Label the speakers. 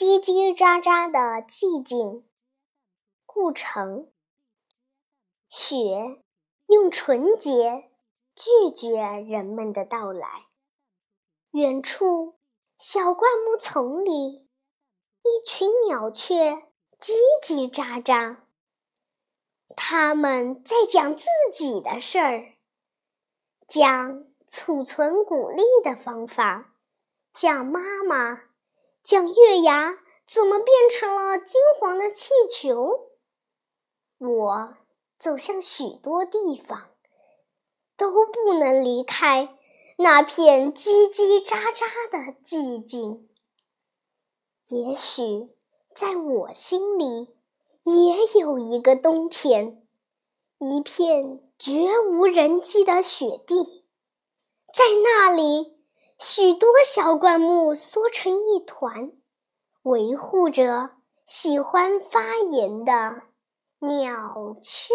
Speaker 1: 叽叽喳喳的寂静。故城，雪用纯洁拒绝人们的到来。远处，小灌木丛里，一群鸟雀叽叽喳喳。他们在讲自己的事儿，讲储存谷粒的方法，讲妈妈，像月牙怎么变成了金黄的气球。我走向许多地方，都不能离开那片叽叽喳喳的寂静。也许在我心里。也有一个冬天，一片绝无人迹的雪地，在那里，许多小灌木缩成一团，维护着喜欢发言的鸟雀。